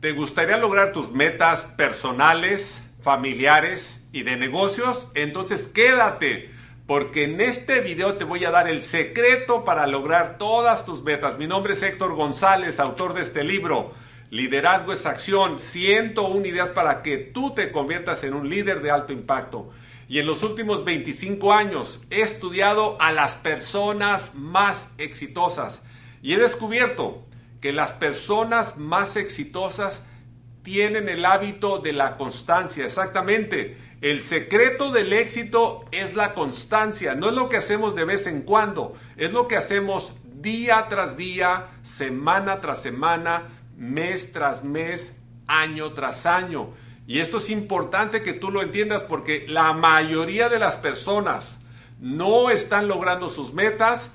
¿Te gustaría lograr tus metas personales, familiares y de negocios? Entonces quédate, porque en este video te voy a dar el secreto para lograr todas tus metas. Mi nombre es Héctor González, autor de este libro. Liderazgo es acción, 101 ideas para que tú te conviertas en un líder de alto impacto. Y en los últimos 25 años he estudiado a las personas más exitosas y he descubierto que las personas más exitosas tienen el hábito de la constancia, exactamente. El secreto del éxito es la constancia, no es lo que hacemos de vez en cuando, es lo que hacemos día tras día, semana tras semana, mes tras mes, año tras año. Y esto es importante que tú lo entiendas porque la mayoría de las personas no están logrando sus metas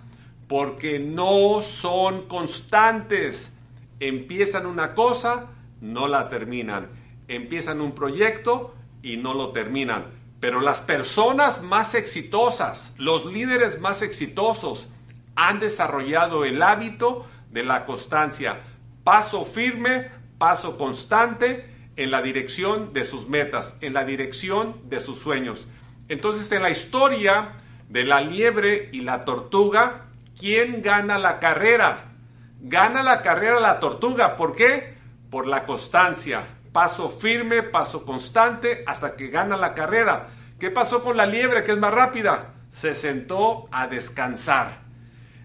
porque no son constantes. Empiezan una cosa, no la terminan. Empiezan un proyecto y no lo terminan. Pero las personas más exitosas, los líderes más exitosos, han desarrollado el hábito de la constancia. Paso firme, paso constante en la dirección de sus metas, en la dirección de sus sueños. Entonces, en la historia de la liebre y la tortuga, ¿Quién gana la carrera? Gana la carrera la tortuga. ¿Por qué? Por la constancia. Paso firme, paso constante hasta que gana la carrera. ¿Qué pasó con la liebre que es más rápida? Se sentó a descansar.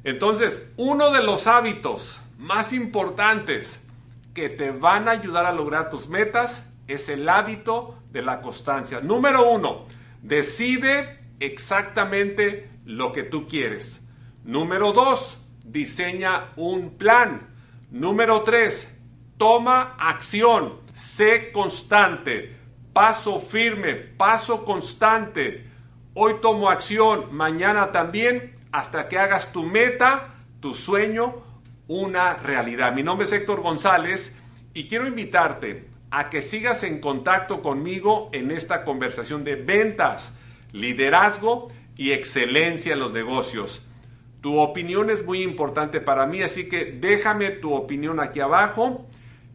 Entonces, uno de los hábitos más importantes que te van a ayudar a lograr tus metas es el hábito de la constancia. Número uno, decide exactamente lo que tú quieres. Número dos, diseña un plan. Número tres, toma acción. Sé constante. Paso firme, paso constante. Hoy tomo acción, mañana también, hasta que hagas tu meta, tu sueño, una realidad. Mi nombre es Héctor González y quiero invitarte a que sigas en contacto conmigo en esta conversación de ventas, liderazgo y excelencia en los negocios. Tu opinión es muy importante para mí, así que déjame tu opinión aquí abajo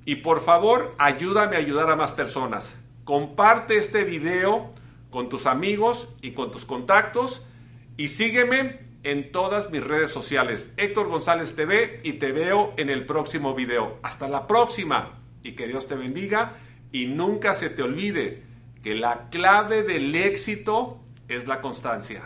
y por favor ayúdame a ayudar a más personas. Comparte este video con tus amigos y con tus contactos y sígueme en todas mis redes sociales. Héctor González TV y te veo en el próximo video. Hasta la próxima y que Dios te bendiga y nunca se te olvide que la clave del éxito es la constancia.